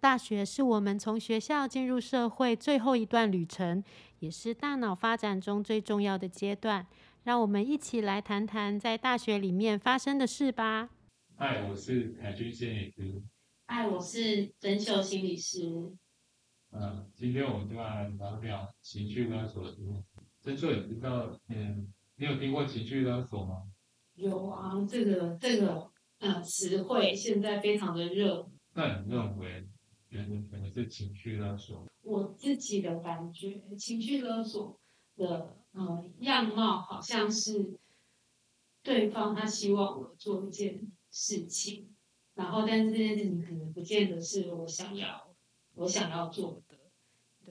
大学是我们从学校进入社会最后一段旅程，也是大脑发展中最重要的阶段。让我们一起来谈谈在大学里面发生的事吧。嗨，我是海军心理师。嗨，我是曾秀心理师。嗯，今天我们就来聊聊情绪勒索的问题。曾秀，你知道，嗯，你有听过情绪勒索吗？有啊，这个这个呃词汇现在非常的热。那你认为，觉得什么是情绪勒索？我自己的感觉，情绪勒索的呃样貌，好像是对方他希望我做一件事情，然后但是这件事情可能不见得是我想要。我想要做的，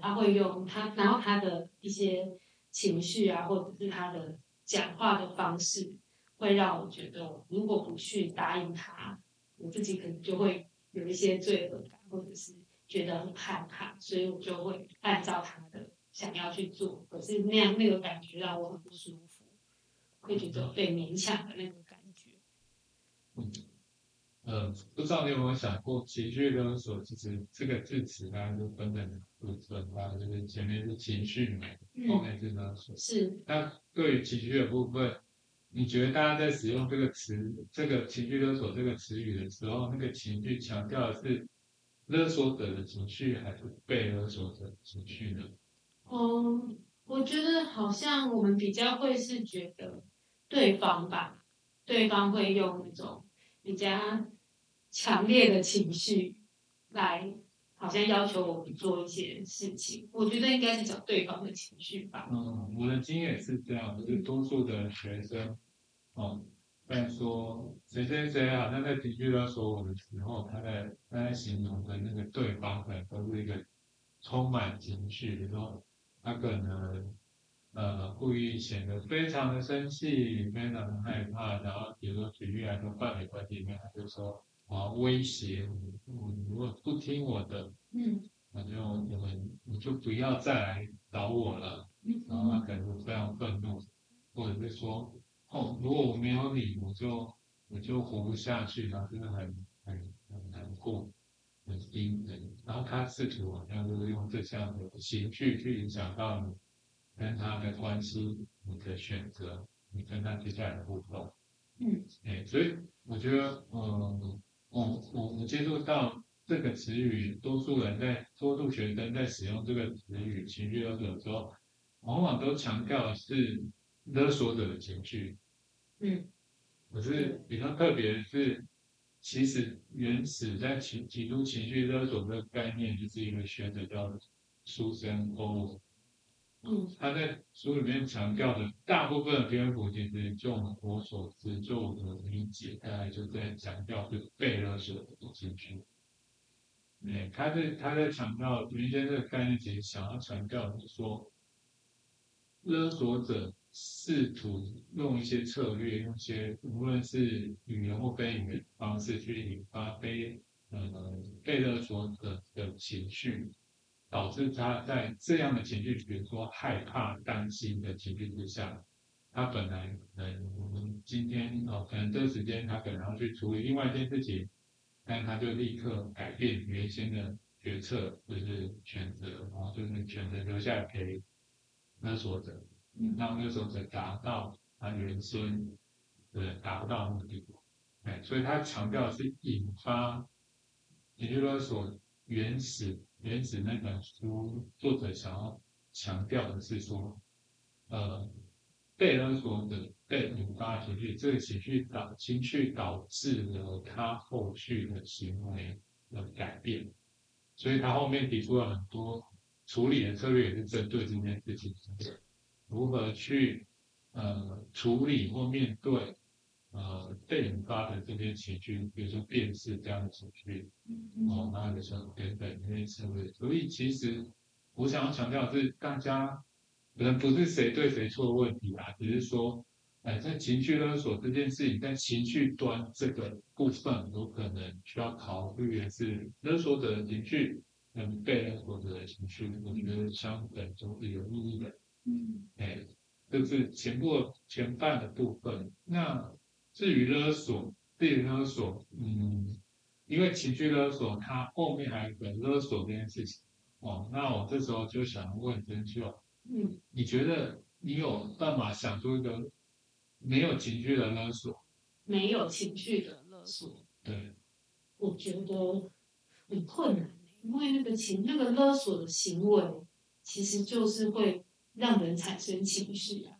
他会用他，然后他的一些情绪啊，或者是他的讲话的方式，会让我觉得，如果不去答应他，我自己可能就会有一些罪恶感，或者是觉得很害怕，所以我就会按照他的想要去做，可是那样那个感觉让我很不舒服，会觉得被勉强的那个感觉。嗯。呃，不知道你有没有想过，情绪勒索其实这个字词呢，就分成部分啊，就是前面是情绪嘛，后面是勒索。是。那对于情绪的部分，你觉得大家在使用这个词、这个情绪勒索这个词语的时候，那个情绪强调的是勒索者的情绪，还是被勒索者的情绪呢？嗯，我觉得好像我们比较会是觉得对方吧，对方会用那种比较。强烈的情绪来，好像要求我们做一些事情。我觉得应该是讲对方的情绪吧。嗯，我的经验是这样，就是多数的学生，哦，在说谁谁谁好像在情绪勒索我的时候，他在他在形容的那个对方可能都是一个充满情绪，比如说他可能呃故意显得非常的生气，非常的害怕，然后比如说举例来说，伴侣关系里面，他就说。啊，威胁你，你如果不听我的，嗯，那就我们你就不要再来找我了。然后他可能非常愤怒，或者是说，哦，如果我没有你，我就我就活不下去，然后真的很很很难过，很阴人。然后他试图好像就是用这项的情绪去影响到你跟他的关系，你的选择，你跟他接下来的互动。嗯，哎，所以我觉得，嗯。我我我接触到这个词语，多数人在多数学生在使用这个词语“情绪勒索”的时候，往往都强调的是勒索者的情绪。嗯，可是比较特别的是，其实原始在情提出情绪勒索这个概念，就是一个学者叫苏珊·欧。嗯，他在书里面强调的大部分的篇幅，其实就我所知，就我的理解，大概就在强调就是被勒索的情绪。哎，他在他在强调原先这个概念，其实想要强调的是说，勒索者试图用一些策略，用一些无论是语言或非语言方式，去引发被呃被勒索者的情绪。导致他在这样的情绪，比如说害怕、担心的情绪之下，他本来可能我们今天哦，可能这个时间他可能要去处理另外一件事情，但他就立刻改变原先的决策，就是选择，然后就是选择留下来陪勒索者，让勒索者达到他原先的达不到目的。哎，所以他强调的是引发也就是说，所原始。原始那本书作者想要强调的是说，呃，被勒索的被引发情绪，这个情绪导情绪导致了他后续的行为的改变，所以他后面提出了很多处理的策略，也是针对这件事情，如何去呃处理或面对。呃，被引发的这些情绪，比如说辨识这样的情绪，哦，那个时候等等那些社会，所以其实我想要强调的是，大家可能不是谁对谁错的问题啊，只是说，哎，在情绪勒索这件事情，在情绪端这个部分，有可能需要考虑的是勒索者的情绪跟被勒索者的情绪，我觉得相等都是有意义的。嗯，哎，这是前部前半的部分，那。至于勒索，被勒索，嗯，因为情绪勒索，它后面还有个勒索这件事情。哦，那我这时候就想问真秀，嗯，你觉得你有办法想出一个没有情绪的勒索？没有情绪的勒索，对，我觉得很困难，因为那个情那个勒索的行为，其实就是会让人产生情绪啊，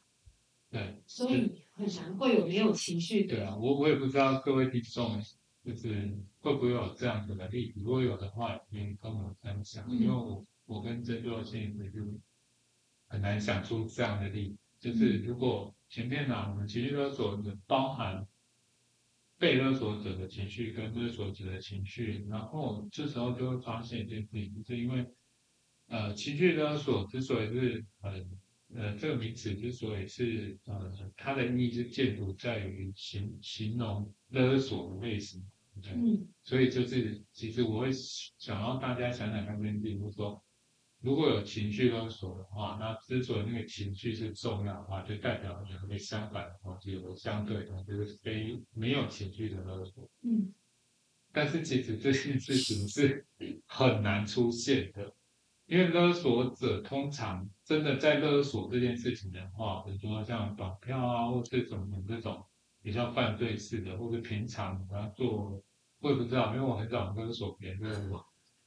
对，所以很难会有没有情绪的。对啊，我我也不知道各位听众就是会不会有这样子的例子，如果有的话，可以跟我分享，因为我我跟郑州心理就很难想出这样的例子，就是如果前面呢，我们情绪勒索的包含被勒索者的情绪跟勒索者的情绪，然后这时候就会发现一件事情，就是因为呃情绪勒索之所以是很呃这个名词之所以是呃它的意义是建筑在于形形容勒索的类型。对，嗯所以就是，其实我会想要大家想想看这件事情，就是说，如果有情绪勒索的话，那之所以那个情绪是重要的话，就代表有一个相反的东西，有相对的，就是非没有情绪的勒索。嗯但是其实这件事情是很难出现的，因为勒索者通常真的在勒索这件事情的话，比如说像绑票啊，或这种这种比较犯罪式的，或者平常你要做，我也不知道，因为我很少勒索别人，我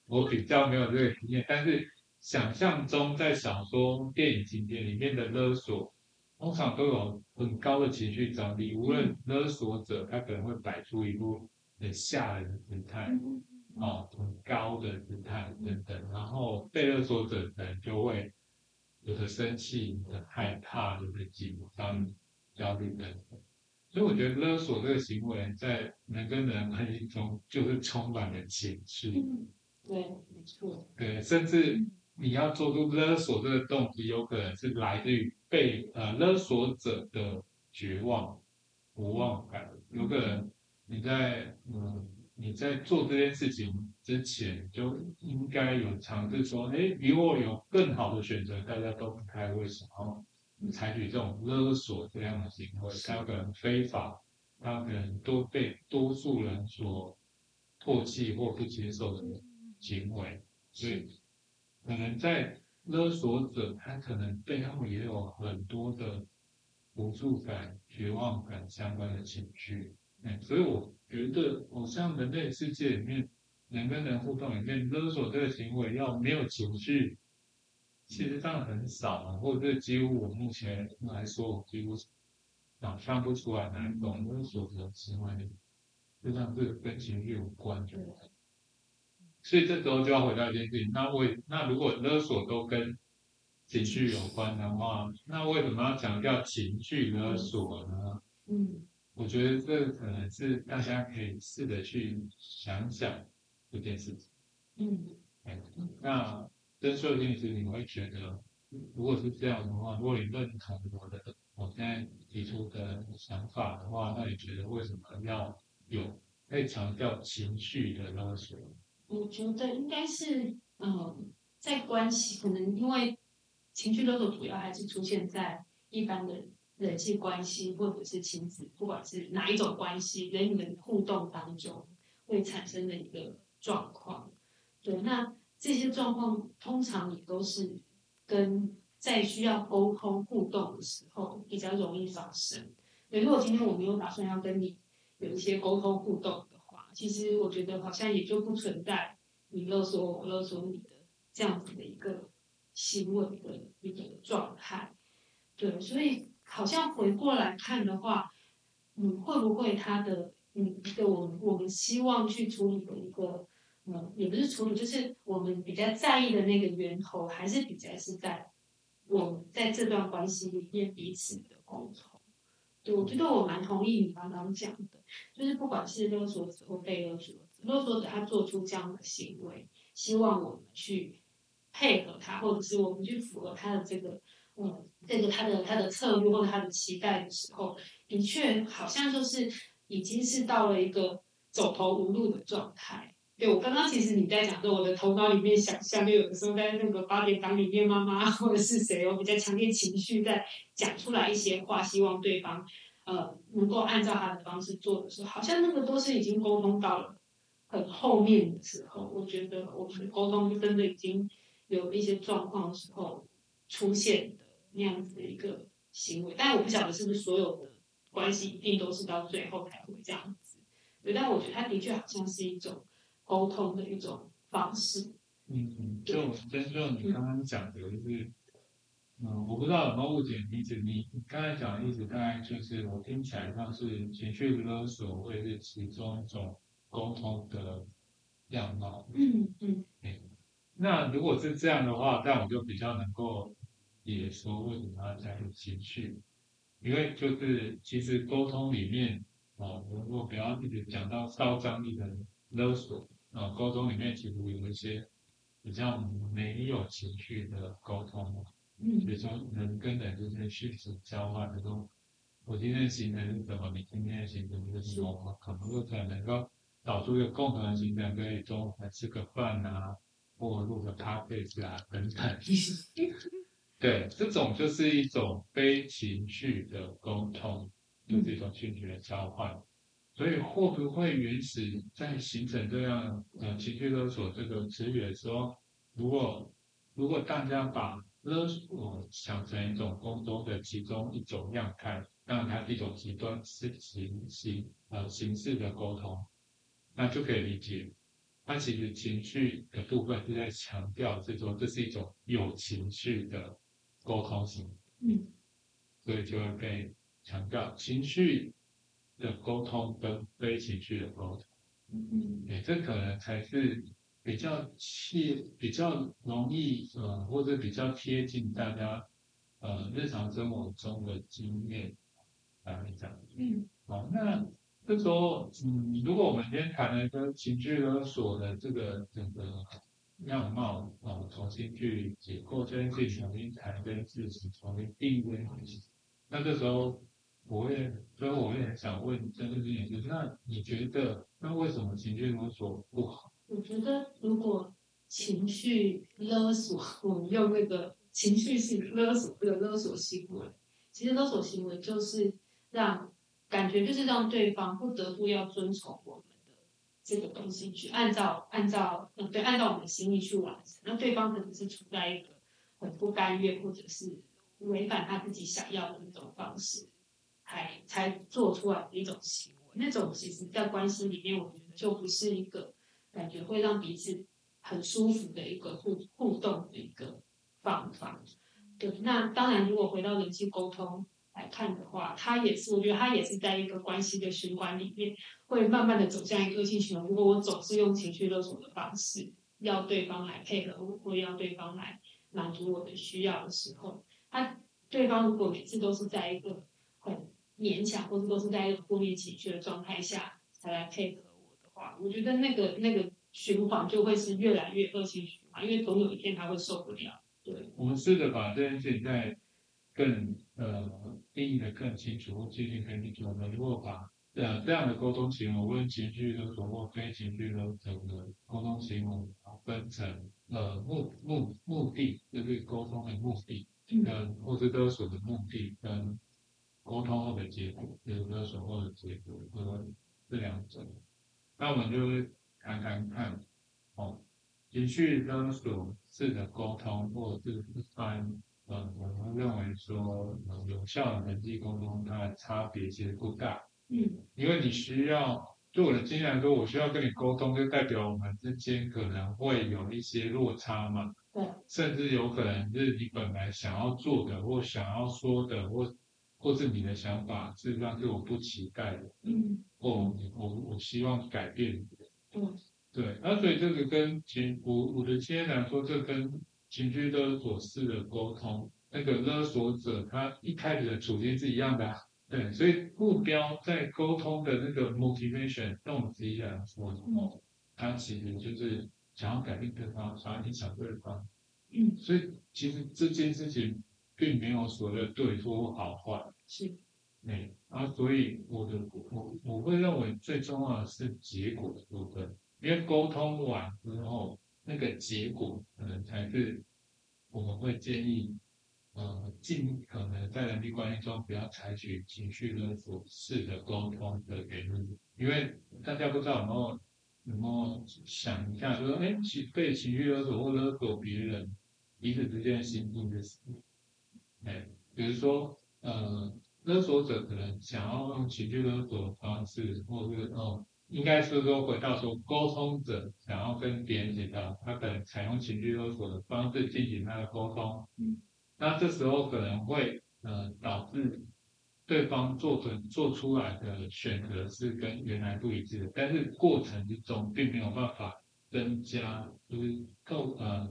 我比较没有这个经验。但是想象中在小说、电影情节里面的勒索，通常都有很高的情绪张力，无论勒索者他可能会摆出一副很吓人的姿态，嗯哦，很高的姿态等等，然后被勒索者可能就会有的生气、有的害怕、有的紧张、焦虑等等。所以我觉得勒索这个行为在人跟人关系中就是充满了情绪，嗯，对，没错，对，甚至你要做出勒索这个动机，有可能是来自于被呃勒索者的绝望、无望感，有可能你在嗯你在做这件事情之前就应该有尝试说，哎，如果有更好的选择，大家都不太会想要采取这种勒索这样的行为，它有可能非法，它可能都被多数人所唾弃或不接受的行为，所以可能在勒索者，他可能背后也有很多的无助感、绝望感相关的情绪。嗯，所以我觉得，好像人类世界里面，人跟人互动里面，勒索这个行为要没有情绪，其实当然很少啊，或者是几乎我目前来说，我几乎想象不出来哪一种勒索的行为，就像是跟情绪有关的。所以这时候就要回到一件事情，那为那如果勒索都跟情绪有关的话，那为什么要强调情绪勒索呢？嗯我觉得这可能是大家可以试着去想想这件事情。嗯哎那真秀心理师，你会觉得，如果是这样的话，如果你认同我的我现在提出的想法的话，那你觉得为什么要有被强调情绪的勒索？我觉得应该是，嗯，在关系可能因为情绪勒索主要还是出现在一般的人人际关系或者是亲子，不管是哪一种关系，人与人互动当中会产生的一个状况。对，那这些状况通常也都是跟在需要沟通互动的时候比较容易发生。对，如果今天我没有打算要跟你有一些沟通互动的话，其实我觉得好像也就不存在你勒索我，我勒索你的这样子的一个行为的一个状态。对，所以好像回过来看的话，嗯，会不会他的嗯一个我们我们希望去处理的一个嗯，也不是处理，就是我们比较在意的那个源头，还是比较是在我们在这段关系里面彼此的沟通。对，我觉得我蛮同意你刚刚讲的，就是不管是勒索者或被勒索者，勒索者他做出这样的行为，希望我们去配合他，或者是我们去符合他的这个，嗯，这个他的他的策略或者他的期待的时候，的确好像就是已经是到了一个走投无路的状态。对我刚刚其实你在讲说，我的头脑里面想象，就有的时候在那个八点档里面，妈妈或者是谁我比较强烈情绪在讲出来一些话，希望对方呃能够按照他的方式做的时候，好像那个都是已经沟通到了很后面的时候，我觉得我们的沟通真的已经有一些状况的时候出现的那样子的一个行为，但我不晓得是不是所有的关系一定都是到最后才会这样子。对，但我觉得它的确好像是一种沟通的一种方式。嗯，就真正你刚刚讲的，就是，嗯，我不知道有没有误解你意思。你你刚才讲的意思，大概就是我听起来像是情绪勒索会是其中一种沟通的样貌。嗯嗯那如果是这样的话，但我就比较能够也说为什么要加入情绪，因为就是其实沟通里面哦，如果不要一直讲到高张力的勒索啊、沟通里面其实有一些比较没有情绪的沟通，嗯。比如说人跟人之间讯息交换，比如说我今天的行程是什么，你今天的行程是什么，我可能就可能能够找出一个共同的行程，可以中午来吃个饭啊，或录个 podcast 啊等等。对，这种就是一种非情绪的沟通，就是一种讯息的交换。所以会不会原始在形成这样呃情绪勒索这个词语的时候，如果如果大家把勒索想成一种沟通的其中一种样态，让它是一种极端是形形呃形式的沟通，那就可以理解，它其实情绪的部分是在强调是说这是一种有情绪的沟通型，嗯所以就会被强调情绪的沟通跟非情绪的沟通。嗯对，这可能才是比较切、比较容易呃，或者比较贴近大家呃日常生活中的经验来讲。嗯好，那这时候，嗯，如果我们今天谈了一个情绪勒索的这个整个样貌啊、重新去解构这件事情，重新谈跟自己，重新定位，那这时候我也，所以我也很想问郑志也就是，那你觉得，那为什么情绪勒索不好？我觉得如果情绪勒索，我们用那个情绪性勒索这个勒索行为，其实勒索行为就是让感觉就是让对方不得不要遵从我们这个东西去按照按照嗯对按照我们的心意去完成，那对方可能是处在一个很不甘愿或者是违反他自己想要的那种方式，才才做出来的一种行为。那种其实在关系里面，我觉得就不是一个感觉会让彼此很舒服的一个互互动的一个方法。对，那当然，如果回到人际沟通来看的话，他也是，我觉得他也是在一个关系的循环里面，会慢慢的走向一个恶性循环。如果我总是用情绪勒索的方式，要对方来配合我，或要对方来满足我的需要的时候，他对方如果每次都是在一个很勉强，或者都是在一个负面情绪的状态下才来配合我的话，我觉得那个那个循环就会是越来越恶性循环，因为总有一天他会受不了。对，我们试着把这件事情再更呃定义的更清楚，或界定更清楚。我们如果把呃这样的沟通行为，无论情绪勒索或非情绪勒索的沟通行为，分成呃目目目的，就是沟通的目的，嗯跟或是勒索的目的跟沟通后的结果，就是勒索后的结果，和这两种。那我们就会谈谈看，哦，情绪勒索式的沟通，或者是一般呃，我们认为说，呃，有效的人际沟通，它的差别其实不大，嗯。因为你需要，对我的经验来说，我需要跟你沟通，就代表我们之间可能会有一些落差嘛，对，甚至有可能是你本来想要做的，或想要说的，或或是你的想法，事实上是我不期待的，嗯。或我我我希望改变的。嗯对，那所以这个跟情我我的经验来说，这跟情绪勒索式的沟通，那个勒索者他一开始的处境是一样的啊、对，所以目标在沟通的那个 motivation 动机来说，哦，他其实就是想要改变对方，想要影响对方，嗯，所以其实这件事情并没有所谓的对错或好坏，是，对，啊，所以我的我我会认为最重要的是结果的部分，因为沟通完之后，那个结果可能才是我们会建议，呃，尽可能在人际关系中不要采取情绪勒索式的沟通的原因，因为大家不知道有没有有没有想一下，就说，哎，情被情绪勒索或勒索别人，彼此之间心境是什么？哎，比如说，呃，勒索者可能想要用情绪勒索的方式，或者是哦，应该是说回到说，沟通者想要跟别人协调，他可能采用情绪勒索的方式进行他的沟通。嗯，那这时候可能会呃导致。对方做准做出来的选择是跟原来不一致的，但是过程之中并没有办法增加，就是够呃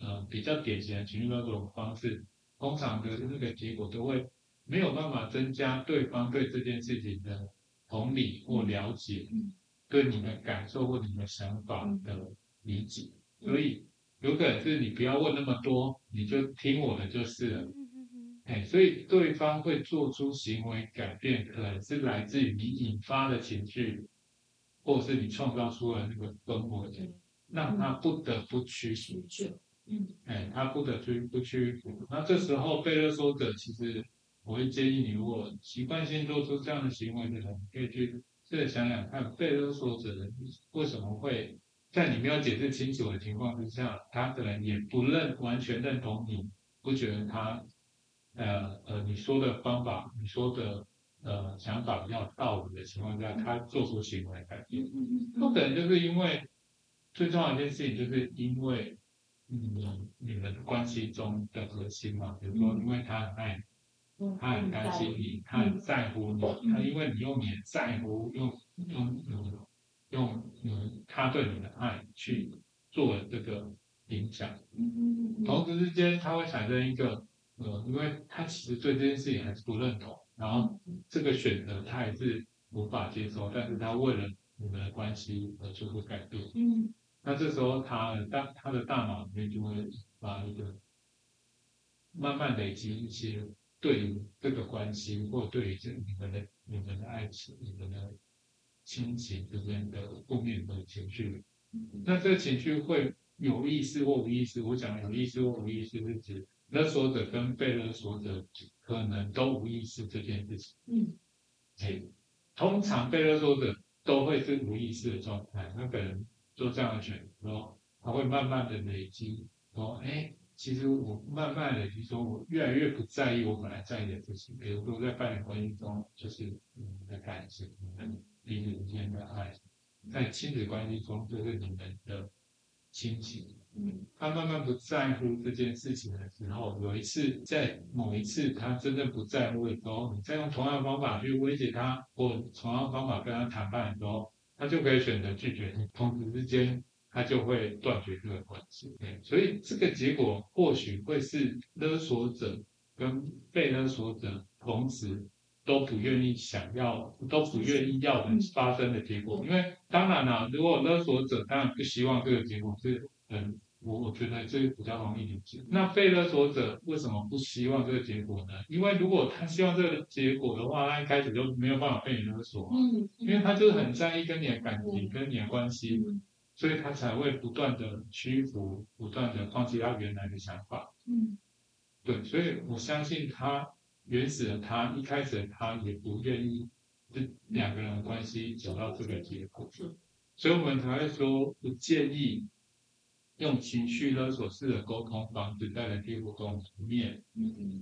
呃比较典型的情绪勒索方式，通常的这个结果都会没有办法增加对方对这件事情的同理或了解，对你的感受或你的想法的理解，所以有可能是你不要问那么多，你就听我的就是了。哎，所以对方会做出行为改变，可能是来自于你引发的情绪，或者是你创造出了那个氛围，让他不得不屈服。嗯，哎，他不得不不屈服。那这时候被勒索者，其实我会建议你，如果习惯性做出这样的行为的人，可以去试着想想看，被勒索者为什么会在你没有解释清楚的情况之下，他可能也不认完全认同你，不觉得他。呃呃，你说的方法，你说的呃想法比较道理的情况下，他做出行为改变，不可能就是因为最重要一件事情，就是因为嗯你们关系中的核心嘛，比如说因为他很爱，他很担心你，他很在乎你，他因为你用你的在乎，用用用用嗯他对你的爱去做这个影响，同时之间他会产生一个。呃，因为他其实对这件事情还是不认同，然后这个选择他还是无法接受，但是他为了你们的关系而做出改变。嗯，那这时候他的大他的大脑里面就会把一个慢慢累积一些对于这个关系，或对于这你们的你们的爱情、你们的亲情之间的负面的情绪。那这个情绪会有意识或无意识？我讲有意识或无意识是指。勒索者跟被勒索者可能都无意识这件事情。嗯，哎，通常被勒索者都会是无意识的状态，他可能做这样的选择，他会慢慢的累积，说，哎，其实我慢慢累积，说我越来越不在意我本来在意的事情，比如说在伴侣关系中，就是你们的感情，你们彼此之间的爱，在亲子关系中，就是你们的亲情。嗯，他慢慢不在乎这件事情的时候，有一次在某一次他真正不在乎的时候，你再用同样的方法去威胁他，或同样的方法跟他谈判的时候，他就可以选择拒绝你，同时之间他就会断绝这个关系。所以这个结果或许会是勒索者跟被勒索者同时都不愿意想要、都不愿意要的发生的结果。因为当然啦，如果勒索者当然不希望这个结果是。嗯，我我觉得这个比较容易理解。那被勒索者为什么不希望这个结果呢？因为如果他希望这个结果的话，他一开始就没有办法被你勒索。嗯，因为他就是很在意跟你的感情、跟你的关系，所以他才会不断的屈服，不断的放弃他原来的想法。嗯，对，所以我相信他原始的他，一开始的他也不愿意这两个人的关系走到这个结果。所以我们才会说不建议。用情绪勒索式的沟通方式在人际互动里面，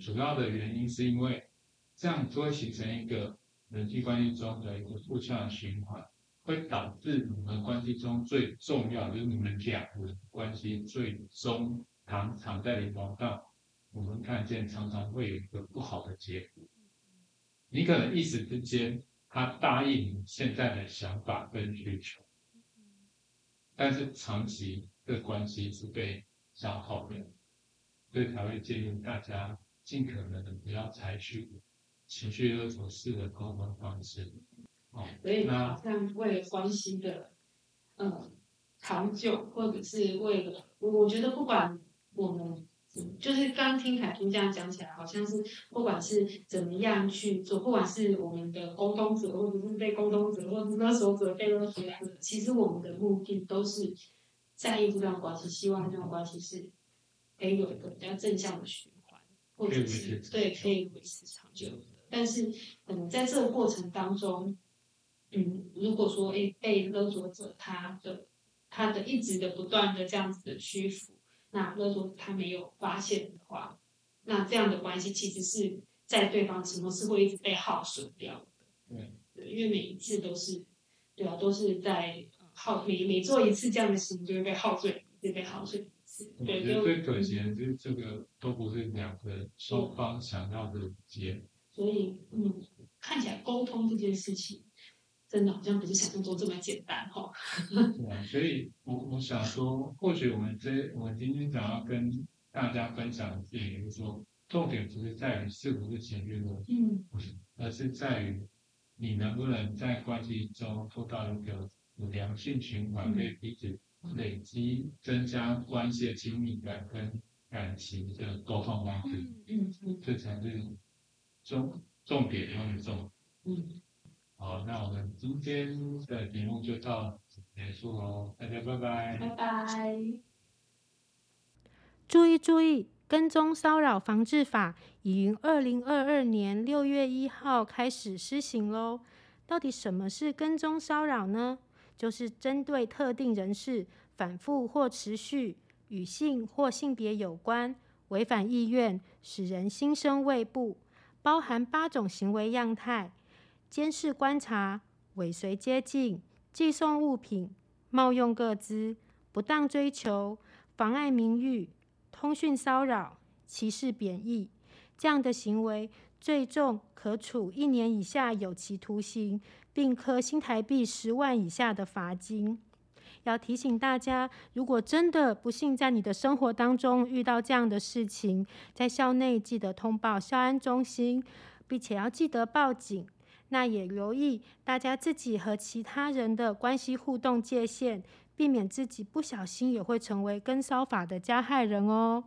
主要的原因是因为这样就会形成一个人际关系中的一个负向循环，会导致你们关系中最重要就是你们两个关系最终常常在临床上，我们看见常常会有一个不好的结果。你可能一时之间他答应你现在的想法跟需求，但是长期。的关系是被消耗的，所以才会建议大家尽可能的不要采取情绪勒索式的沟通方式。所以好像为了关系的嗯长久，或者是为了我，我觉得不管我们就是刚听凯叔这样讲起来，好像是不管是怎么样去做，不管是我们的沟通者，或者是被沟通者，或者是勒索者被勒索者，其实我们的目的都是。在意这段关系，希望这段关系是可以有一个比较正向的循环，或者是对可以维持长久的。但是，嗯，在这个过程当中，嗯，如果说诶被勒索者他的他的一直的不断的这样子的屈服，那勒索者他没有发现的话，那这样的关系其实是在对方心中是会一直被耗损掉的。对，对，因为每一次都是，对啊，都是在耗每每做一次这样的事情，就会被耗损，一直被耗损一次。我对，觉得就最可惜的就是这个都不是两个双方想要的结所以嗯，看起来沟通这件事情，真的好像不是想象中这么简单哈。对啊，所以我我想说，或许我们这我们今天想要跟大家分享的事情，就是说，重点不是在于是不是情绪勒索，嗯而是在于你能不能在关系中做到一个有良性循环，嗯可以彼此累积、增加关系的亲密感跟感情的沟通方式，嗯嗯这才是重重点中的重点。嗯，好，那我们今天的节目就到此结束喽，大家拜拜。拜拜。注意注意，跟踪骚扰防治法已于二零二二年六月一号开始施行喽。到底什么是跟踪骚扰呢？就是针对特定人士反复或持续与性或性别有关、违反意愿，使人心生畏怖，包含八种行为样态：监视观察、尾随接近、寄送物品、冒用个资、不当追求、妨碍名誉。通讯骚扰、歧视贬义这样的行为，最重可处一年以下有期徒刑，并科新台币十万以下的罚金。要提醒大家，如果真的不幸在你的生活当中遇到这样的事情，在校内记得通报校安中心，并且要记得报警。那也留意大家自己和其他人的关系互动界限，避免自己不小心也会成为跟骚法的加害人哦。